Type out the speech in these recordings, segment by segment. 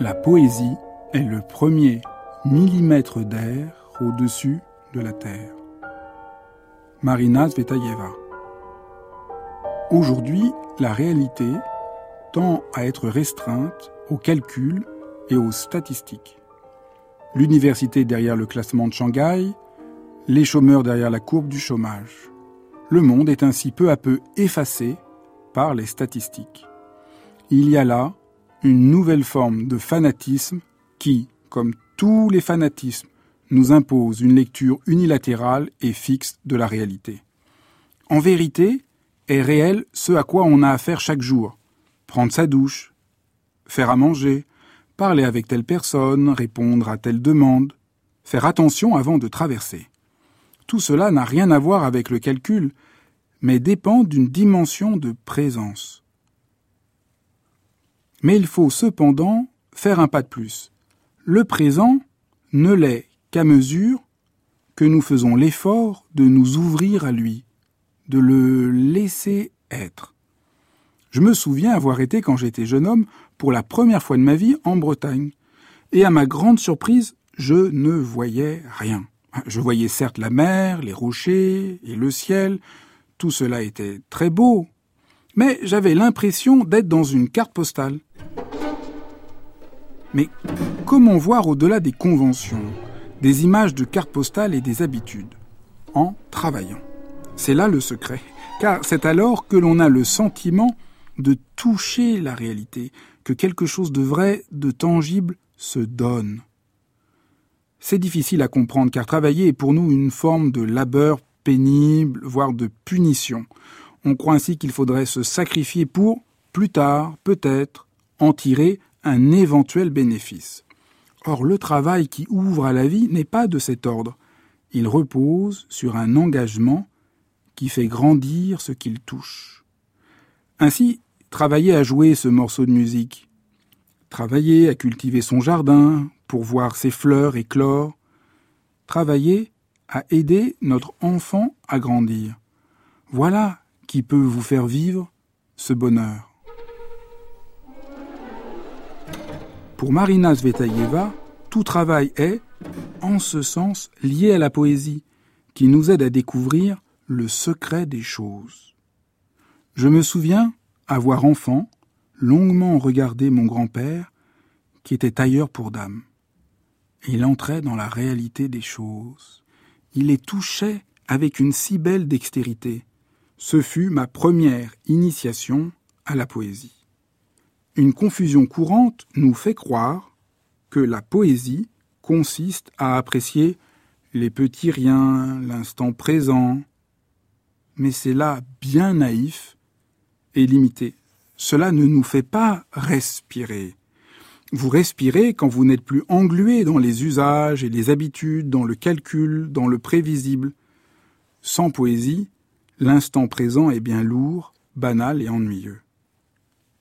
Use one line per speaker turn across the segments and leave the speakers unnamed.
La poésie est le premier millimètre d'air au-dessus de la Terre. Marina Zvetaeva. Aujourd'hui, la réalité tend à être restreinte aux calculs et aux statistiques. L'université derrière le classement de Shanghai, les chômeurs derrière la courbe du chômage. Le monde est ainsi peu à peu effacé par les statistiques. Il y a là une nouvelle forme de fanatisme qui, comme tous les fanatismes, nous impose une lecture unilatérale et fixe de la réalité. En vérité, est réel ce à quoi on a affaire chaque jour. Prendre sa douche, faire à manger, parler avec telle personne, répondre à telle demande, faire attention avant de traverser. Tout cela n'a rien à voir avec le calcul, mais dépend d'une dimension de présence. Mais il faut cependant faire un pas de plus. Le présent ne l'est qu'à mesure que nous faisons l'effort de nous ouvrir à lui, de le laisser être. Je me souviens avoir été, quand j'étais jeune homme, pour la première fois de ma vie en Bretagne. Et à ma grande surprise, je ne voyais rien. Je voyais certes la mer, les rochers et le ciel, tout cela était très beau, mais j'avais l'impression d'être dans une carte postale. Mais comment voir au-delà des conventions, des images de cartes postales et des habitudes En travaillant? C'est là le secret, car c'est alors que l'on a le sentiment de toucher la réalité, que quelque chose de vrai, de tangible, se donne. C'est difficile à comprendre car travailler est pour nous une forme de labeur pénible, voire de punition. On croit ainsi qu'il faudrait se sacrifier pour, plus tard, peut-être, en tirer un éventuel bénéfice. Or, le travail qui ouvre à la vie n'est pas de cet ordre. Il repose sur un engagement qui fait grandir ce qu'il touche. Ainsi, travailler à jouer ce morceau de musique, travailler à cultiver son jardin pour voir ses fleurs éclore, travailler à aider notre enfant à grandir. Voilà qui peut vous faire vivre ce bonheur. Pour Marina Zvetaeva, tout travail est, en ce sens, lié à la poésie, qui nous aide à découvrir le secret des choses. Je me souviens, avoir enfant, longuement regardé mon grand-père, qui était tailleur pour dames. Il entrait dans la réalité des choses. Il les touchait avec une si belle dextérité. Ce fut ma première initiation à la poésie. Une confusion courante nous fait croire que la poésie consiste à apprécier les petits riens, l'instant présent. Mais c'est là bien naïf et limité. Cela ne nous fait pas respirer. Vous respirez quand vous n'êtes plus englué dans les usages et les habitudes, dans le calcul, dans le prévisible. Sans poésie, l'instant présent est bien lourd, banal et ennuyeux.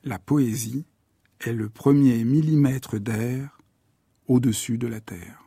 La poésie est le premier millimètre d'air au-dessus de la terre.